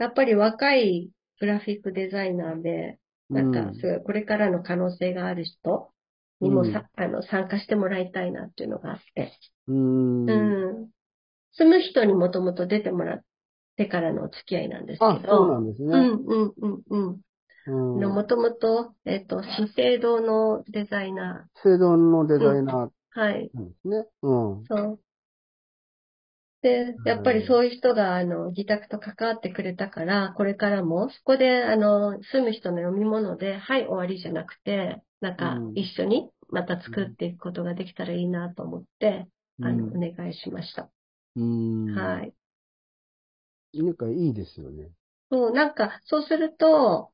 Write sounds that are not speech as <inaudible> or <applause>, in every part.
やっぱり若いグラフィックデザイナーで、なんかうん、すごいこれからの可能性がある人にもさ、あの参加してもらいたいなっていうのがあって、うーん。うん。住む人にもともと出てもらってからのお付き合いなんですけあ、ど、そうなんですね。うんうんうんうん。うん。もともと、えっ、と、資生堂のデザイナセドンのデザイナー。はい。うん。そう。で、やっぱりそういう人が、あの、自宅と関わってくれたから、これからも、そこで、あの、住む人の読み物で、はい、終わりじゃなくて、なんかう、ん一緒にまた作っていくことができたらいいなと思って、あの、おうん願いしました。うん。はい。なんかいいですよね。そう、なんか、そうすると、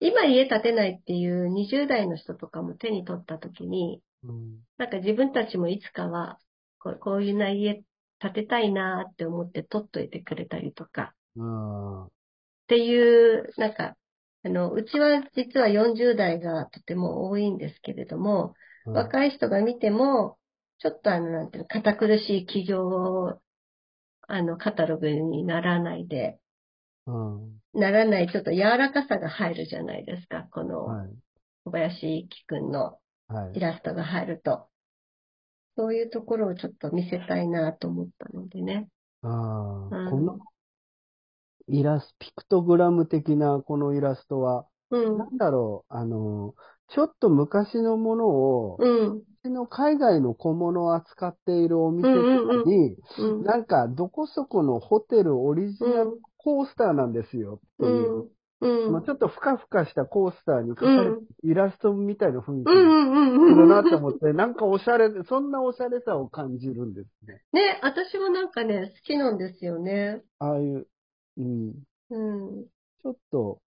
今家建てないっていう20代の人とかも手に取った時に、うん。なんか自分たちもいつかは、こうこういうな家建てたいなって思って取っといてくれたりとか。っていう、なんか、あの、うちは実は40代がとても多いんですけれども、若い人が見ても、ちょっとあの、なんていうの、堅苦しい企業を、あの、カタログにならないで、うん。ならない、ちょっと柔らかさが入るじゃないですか、このはい。小林一樹くんのはいイ。ラストが入ると。そういうところをちょっと見せたいなと思ったのでね。ああ、うんこのイラスト、ピクトグラム的なこのイラストは、うんな。んだろう、あの、ちょっと昔のものを、うん。の海外の小物を扱っているお店とうんかに、うん。なんか、どこそこのホテルオリジナルコースターなんですよ、とういう。ん。うん。まあちょっとふかふかしたコースターに描かれたイラストみたいな雰囲気うんうんうんうん。だなと思って、なんかおしゃれで、そんなおしゃれさを感じるんですね。ね、私もなんかね、好きなんですよね。ああいう、うん、うん。ちょっと、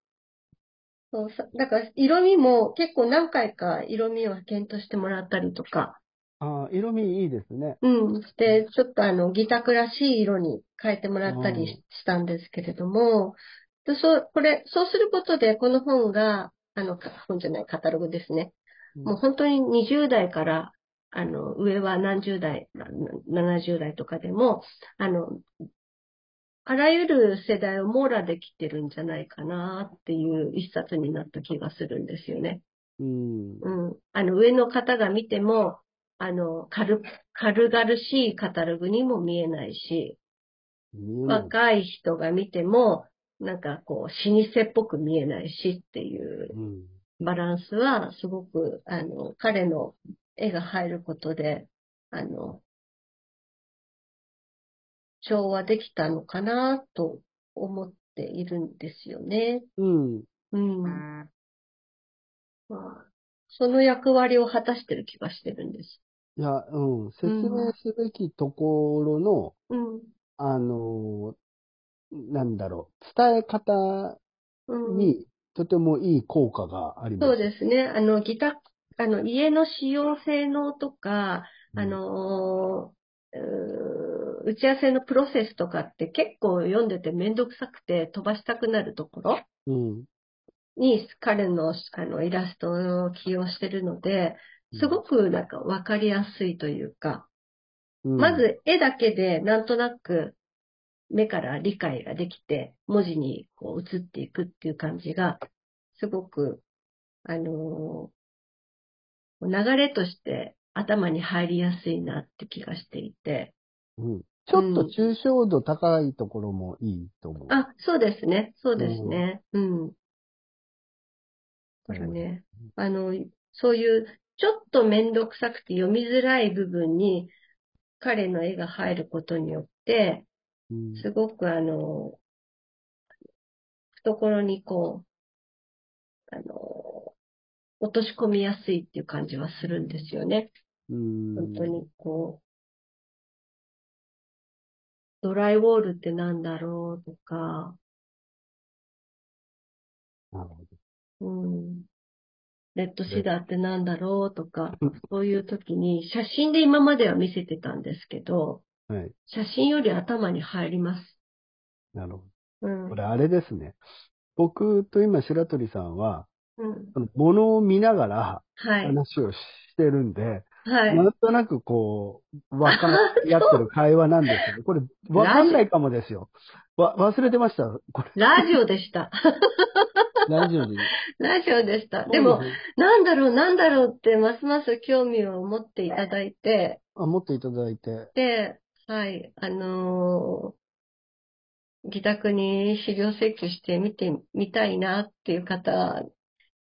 そうさ、だから色味も結構何回か色味を検討してもらったりとか、ああ、色味いいですね。うん、して、ちょっとあの、ギタクらしい色に変えてもらったりししたんですけれども、でそう、これ、そうすることで、この本が、あの、か本じゃない、カタログですね。もう本当に20代から、あの、上は何十代、な70代とかでも、あの、あらゆる世代を網羅できてるんじゃないかなっていう一冊になった気がするんですよね。うん。うん。あの、上の方が見ても、あの、軽、軽々しいカタログにも見えないし、うん若い人が見ても、なんかこう、老舗っぽく見えないしっていううん。バランスはすごく、あの、彼の絵が入ることで、あの、調和できたのかなと思っているんですよね。うん。うん。まあ、その役割を果たしてる気がしてるんです。いや、うん。説明すべきところの、うん。あの、なんだろう、伝え方うん。にとてもいい効果があります。そうですね。あの、ギタ、あの、家の使用性能とか、うんあのーうー打ち合わせのプロセスとかって結構読んでてめんどくさくて飛ばしたくなるところうん。に彼のあのイラストを起用してるので、すごくなんかわかりやすいというか、うん、まず絵だけでなんとなく目から理解ができて文字にこう移っていくっていう感じが、すごく、あのー流れとして頭に入りやすいなって気がしていて、うん、ちょっと抽象度高いところもいいと思う。あ、そうですね。そうですね。うん。だからね、あの、そういう、ちょっとめんどくさくて読みづらい部分に彼の絵が入ることによって、うんすごくあの、懐にこう、あの、落とし込みやすいっていう感じはするんですよね。うん本当にこう、ドライウォールってなんだろうとか、なるほど。うん。レッドシダーってなんだろうとかうん、そういう時に写真で今までは見せてたんですけど、はい。写真より頭に入ります。なるほうん。ど。これあれですね。僕と今白鳥さんは、うん。物を見ながらはい。話をしてるんで、はい。なんとなくこう、わかり合ってる会話なんですけど、これ、わかんないかもですよ。わ、忘れてました？これ、ラジオでした。<laughs> ラジオで。ラジオでした。でも、なんだろう、なんだろうって、ますます興味を持っていただいて、あ、持っていただいて。で、はい、あのー自宅に資料請求して見てみたいなっていう方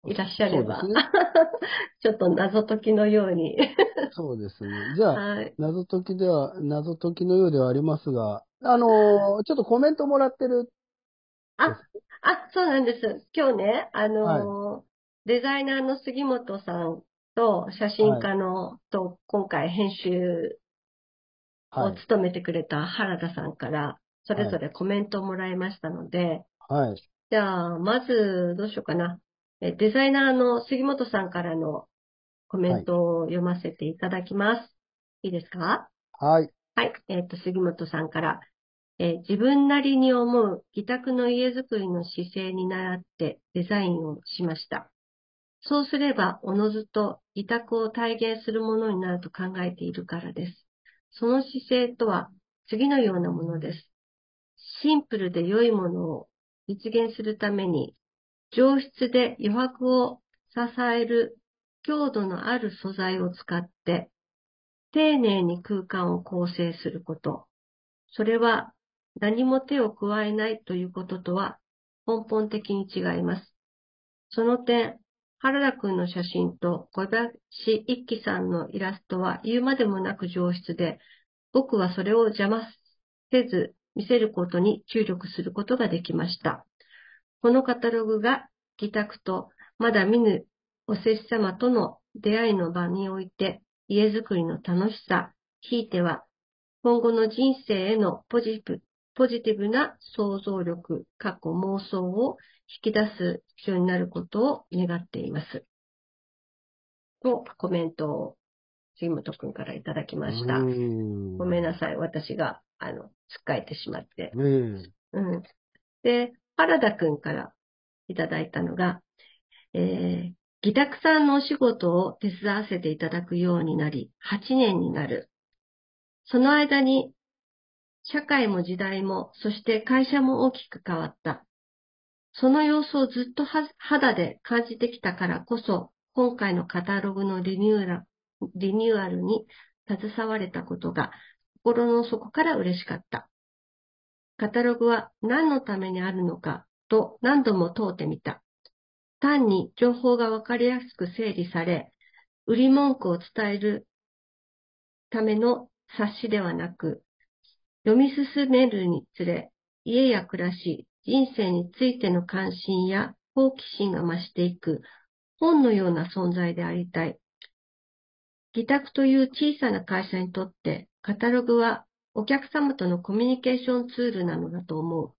いらっしゃれば、ね。<laughs> ちょっと謎解きのように。<laughs> そうですね。じゃあ、はい。謎解きでは、謎解きのようではありますが、あのーちょっとコメントもらってる。あ、そうなんです。今日ね、あのーデザイナーの杉本さんと写真家の、と、今回編集をはい。務めてくれた原田さんから、それぞれコメントをもらいましたので、はい。じゃあ、まず、どうしようかな。えデザイナーの杉本さんからのコメントを読ませていただきます。いいですか？はい。はい。えっ、と、杉本さんから、えー自分なりに思う自宅の家づくりの姿勢に倣ってデザインをしました。そうすれば、おのずと自宅を体現するものになると考えているからです。その姿勢とは次のようなものです。シンプルで良いものを実現するために、上質で余白を支える強度のある素材を使って、丁寧に空間を構成すること。それは何も手を加えないということとは根本的に違います。その点、原田くんの写真と小林一樹さんのイラストは言うまでもなく上質で、僕はそれを邪魔せず見せることに注力することができました。このカタログが自宅とまだ見ぬおせっ様との出会いの場において家づくりの楽しさ、ひいては今後の人生へのポジティブポジティブな想像力、過去妄想を引き出すようになることを願っています。と、コメントを杉本くんからいただきました。うごめんなさい。私が、あの、つっかえてしまって。ええうん。で、原田くんからいただいたのが、えー、自宅さんのお仕事を手伝わせていただくようになり、8年になる。その間に、社会も時代も、そして会社も大きく変わった。その様子をずっと肌で感じてきたからこそ、今回のカタログのリニューアルリニューアルに携われたことが、心の底から嬉しかった。カタログは何のためにあるのかと何度も問うてみた。単に情報がわかりやすく整理され、売り文句を伝えるための冊子ではなく、読み進めるにつれ、家や暮らし、人生についての関心や好奇心が増していく本のような存在でありたい。自宅という小さな会社にとって、カタログはお客様とのコミュニケーションツールなのだと思う。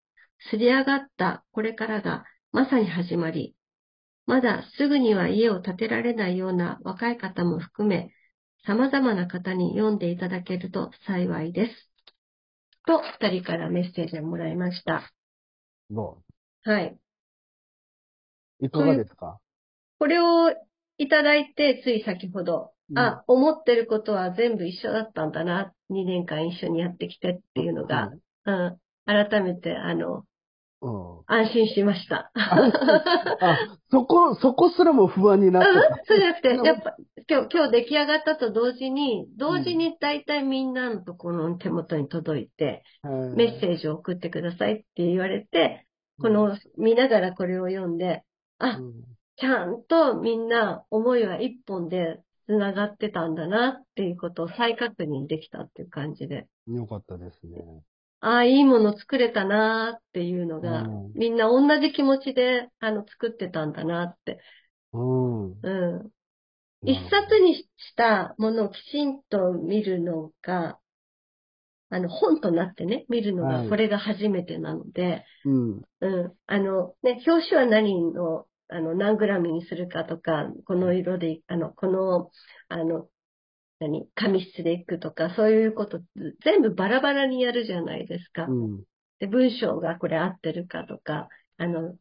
すり上がったこれからがまさに始まり、まだすぐには家を建てられないような若い方も含め、様々な方に読んでいただけると幸いです。と、二人からメッセージをもらいました。どはい。ういかがですか？これをいただいて、つい先ほど、あ、思ってることは全部一緒だったんだな。2年間一緒にやってきてっていうのが、うん、改めて、あの、うん。うん安心しました。<laughs> あ、そこ、そこすらも不安になってた。そうじゃなくて、やっぱ、今日、今日出来上がったと同時に、同時に大体みんなのところの手元に届いて、メッセージを送ってくださいって言われて、この、見ながらこれを読んで、あう、んちゃんとみんな思いは一本で繋がってたんだなっていうことを再確認できたっていう感じで、よかったですね。ああ、いいもの作れたなっていうのが、うんみんな同じ気持ちで、あの、作ってたんだなって。うん。うん。一冊にしたものをきちんと見るのが、あの、本となってね、見るのが、はいこれが初めてなので、うん。うん。あの、ね、表紙は何の、あの、何グラムにするかとか、この色で、あの、この、あの、何、紙質でいくとか、そういうこと、全部バラバラにやるじゃないですか。うん。で、文章がこれ合ってるかとか、あの、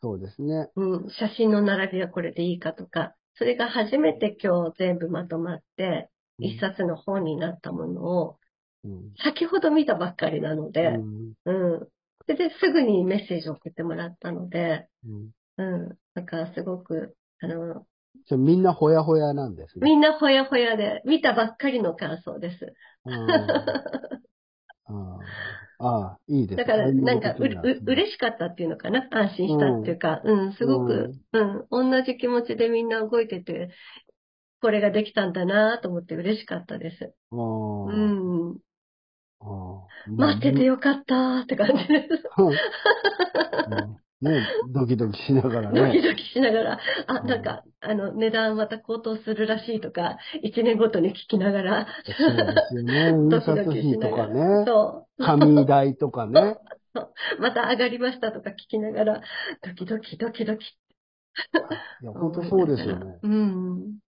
そうですね。うん、写真の並びはこれでいいかとか、それが初めて今日全部まとまって、一冊の本になったものを、うん。先ほど見たばっかりなので、うんうん。それですぐにメッセージを送ってもらったので、うんうん。なんかすごく、あの、じゃあみんなほやほやなんですね。みんなほやほやで、見たばっかりの感想です。うん。ああいいです。だから、なんかう、そう嬉しかったっていうのかな？安心したっていうか、うん、すごく、うん、同じ気持ちでみんな動いてて、これができたんだなと思って嬉しかったです。うん。待っててよかったって感じです。うんね、ドキドキしながらね。ドキドキしながら、あ、うんなんか、あの、値段また高騰するらしいとか、1年ごとに聞きながら、そうですよね。印刷費とか。ね。そう。紙代とかね。また上がりましたとか聞きながら、ドキドキドキドキ。いや、本当そうですよね。うん。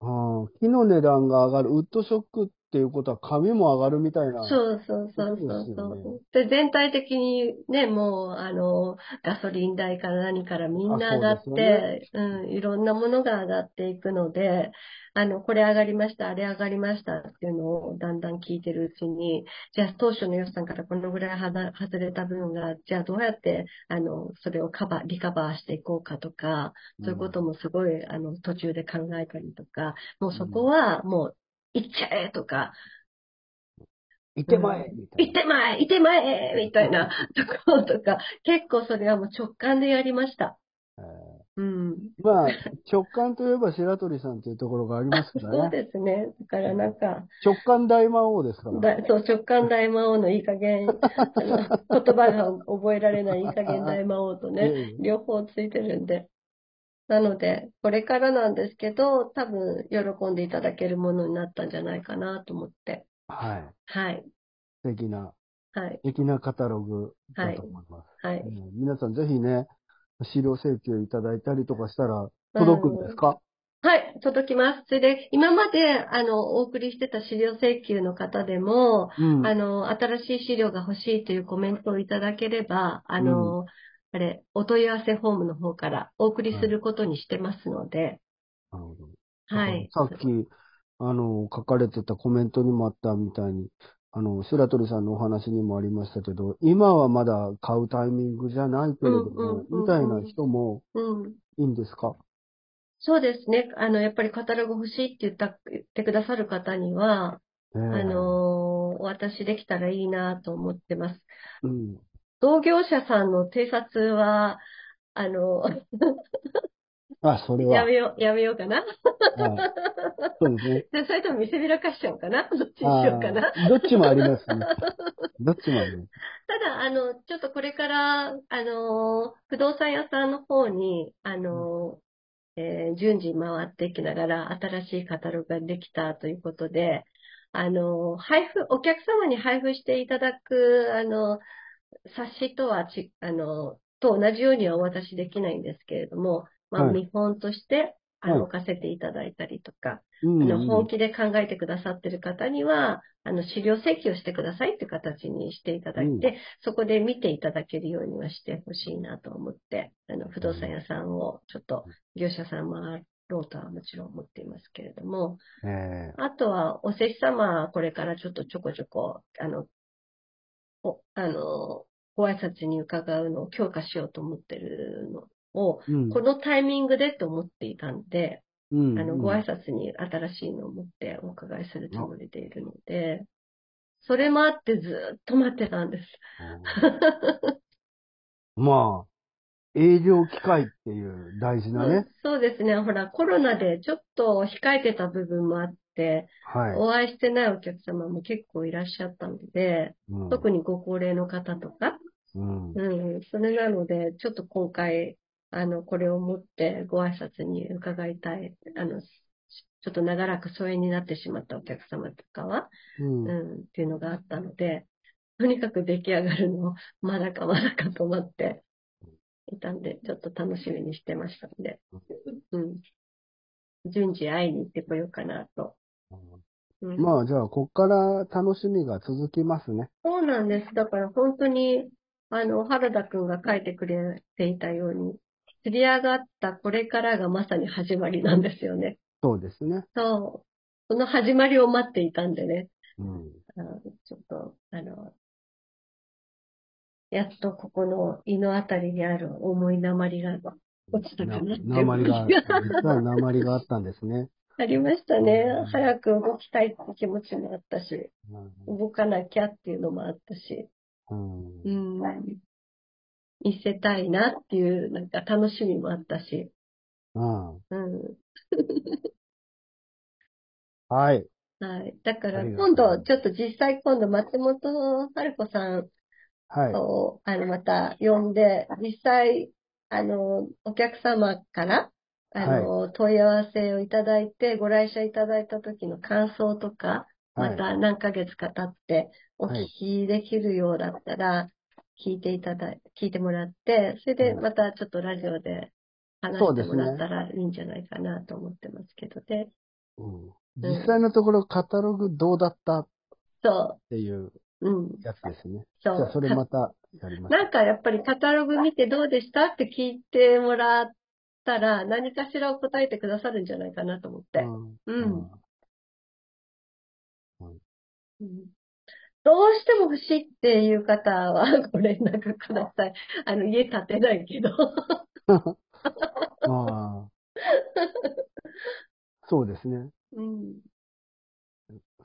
ああ木の値段が上がる。ウッドショックっていうことは紙も上がるみたいな。そうそうそうそうそうで全体的にね、もう、あの、ガソリン代から何からみんな上がっあそうて、うん、いろんなものが上がっていくので、あの、これ上がりました、あれ上がりましたっていうのをだんだん聞いてるうちに、じゃあ当初の予算からこのぐらい外れた分が、じゃあどうやって、あの、それをカバー、リカバーしていこうかとか、そういうこともすごい、あの、途中で考えたりとか、もうそこはもう、行っちゃえとか、いてまえみたい行ってまえ行ってまえみたいなところとか、結構それはもう直感でやりました。な。えうん。ーまあ、直感といえば白鳥さんというところがありますから <laughs> そうね。ですね。だからなんか、直感大魔王ですから。だそう、直感大魔王のいい加減、<laughs> あの言葉が覚えられないいい加減大魔王とね、ええ両方ついてるんで。なので、これからなんですけど、多分喜んでいただけるものになったんじゃないかなと思って。はい。はい。素敵な、はい。素敵なカタログだと思います。はい。うん皆さんぜひね、資料請求いただいたりとかしたら届くんですか、はい、届きます。それで、今まで、あの、お送りしてた資料請求の方でも、うん。あの、新しい資料が欲しいというコメントをいただければ、あの、あれ、お問い合わせフォームの方からお送りすることにしてますので、なるほどはい。さっき、あの、書かれてたコメントにもあったみたいに、あの、白鳥さんのお話にもありましたけど、今はまだ買うタイミングじゃないけれどうんうんうんも、うんみたいな人もうん。いいんですか？そうですね。あの、やっぱりカタログ欲しいって言った、言ってくださる方には、ええあの、お渡しできたらいいなと思ってます。うん。同業者さんの偵察は、あの、あ、それは。やめよう、やめようかな。はいそうですね。でそれとも見せびらかしちゃおうかな。どっちにしようかな。どっちもありますね。どっちもあります。ただ、あの、ちょっとこれから、あの、不動産屋さんの方に、あの、えー順次回っていきながら、新しいカタログができたということで、あの、配布、お客様に配布していただく、あの、冊子とはち、あの、と同じようにはお渡しできないんですけれども、まあ、はい。見本として、あの、はい。置かせていただいたりとか、うんあの、本気で考えてくださってる方には、あの、資料請求をしてくださいっていう形にしていただいて、そこで見ていただけるようにはしてほしいなと思って、あの、不動産屋さんをちょっと業者さん回ろうとはもちろん思っていますけれども、ええ。あとは、お施主様、これからちょっとちょこちょこ、あの、お、あの、ご挨拶に伺うのを強化しようと思ってるのを、うんこのタイミングでと思っていたんで、うんあの、ご挨拶に新しいのを持ってお伺いするつもりでいるので、それもあってずっと待ってたんです。まあ、営業機会っていう大事なね。そうですね。ほら、コロナでちょっと控えてた部分もあって、はい。お会いしてないお客様も結構いらっしゃったので、うん特にご高齢の方とか、うんうん、それなので、ちょっと今回、あの、これを持ってご挨拶に伺いたい。あの、ちょっと長らく疎遠になってしまったお客様とかは、うんうん、っていうのがあったので、とにかく出来上がるの、まだかまだかと思っていたんで、ちょっと楽しみにしてましたんで、うん。順次会いに行ってこようかなと。うん、まあ、じゃあ、こっから楽しみが続きますね。そうなんです。だから本当に、あの、原田くんが書いてくれていたように、釣り上がったこれからがまさに始まりなんですよね。そうですね。そう。その始まりを待っていたんでね。うん。ちょっと、あの、やっとここの胃のあたりにある重い鉛が落ちたかなって鉛が、<laughs> 実は鉛があったんですね。ありましたねうん。早く動きたいって気持ちもあったし、うん動かなきゃっていうのもあったし、うんうん。見せたいなっていう、なんか楽しみもあったし、うんうん。<laughs> はい。はい。だから今度、ちょっと実際今度松本春子さんはい。を、あの、また呼んで、実際、あの、お客様から、あの、問い合わせをいただいて、ご来社いただいた時の感想とか、まはい。た何ヶ月か経ってお聞きできるようだったら、聞いていただい、聞いてもらって、それでうんまたちょっとラジオで話してもらったらいいんじゃないかなと思ってますけどね。うん実際のところ、カタログどうだった？っそていうう。うん。やつですね。そう。じゃあ、それまたやりましょなんかやっぱりカタログ見てどうでした？って聞いてもらったら、何かしらを答えてくださるんじゃないかなと思って。う。うんうんうんどうしても欲しいっていう方は <laughs> ご連絡ください。あの、家建てないけど。<laughs> ああ。そうですね。うん。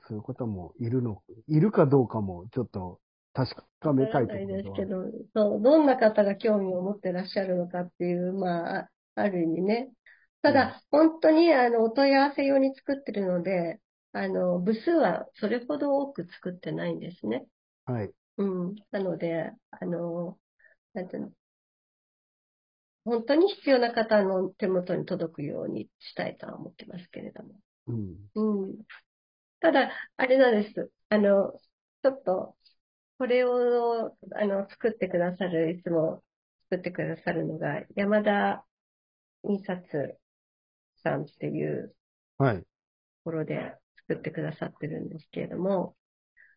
そういう方もいるの、いるかどうかもちょっと確かめたいとわからないですこけど、そう、どんな方が興味を持ってらっしゃるのかっていう、まあ、ある意味ね。ただ、本当に、あの、お問い合わせ用に作ってるので、あの、部数はそれほど多く作ってないんですね。ろ。はい。うん。なので、あの、なんていうの、本当に必要な方の手元に届くようにしたいとは思ってますけれども。うん。うん。ただ、あれなんです。あの、ちょっと、これを、あの、作ってくださる、いつも作ってくださるのが、山田印刷さんっていうはい。ところで作ってくださってるんですけれども、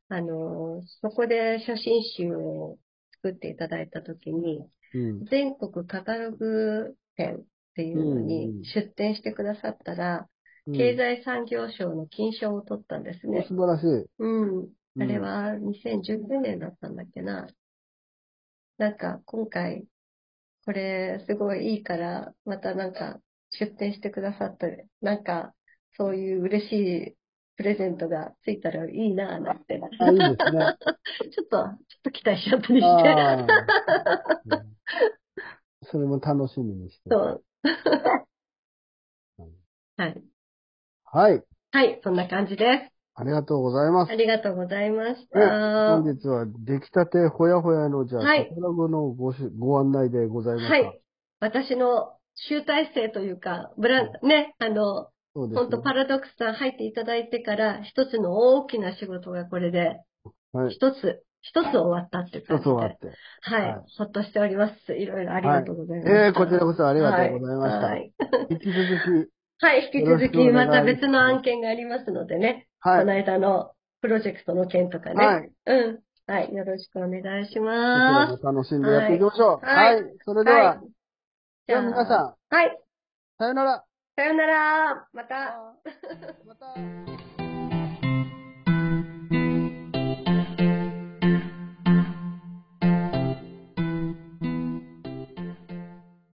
あの、そこで写真集を作っていただいたときに、うん。全国カタログ展っていうのうんうんに出展してくださったら、うん経済産業省の金賞を取ったんですね。素晴らしい。うん。うんあれは2019年だったんだっけな。なんか今回、これすごいいいから、またなんか出展してくださって、なんかそういう嬉しいプレゼントがついたらいいなぁなんて。あ、いいですね。<laughs> ちょっと、ちょっと期待しちゃったりして。それも楽しみにして。そう。うんはい。はい。はい、そんな感じです。ありがとうございますあ。りがとうございましねた。本日は出来たてほやほやの、じゃあ、はいカタログのごしご案内でございました。はい。私の集大成というか、ブラン、ね、あの、そうですね。本当パラドックスさん入っていただいてから、一つの大きな仕事がこれで、はい。一つ、一つ終わったって感じで。一つ終わって。はい、はいほっとしております。いろいろありがとうございます。ええこちらこそありがとうございました。はい。引き続き、はい、引き続きまた別の案件がありますのでね、はい。この間のプロジェクトの件とかね。はい。うん。はい、よろしくお願いします。も楽しんでやっていきましょう。ははいい。それでは、はい。では皆さん、はい。さよなら。さよなら。また。<laughs> また。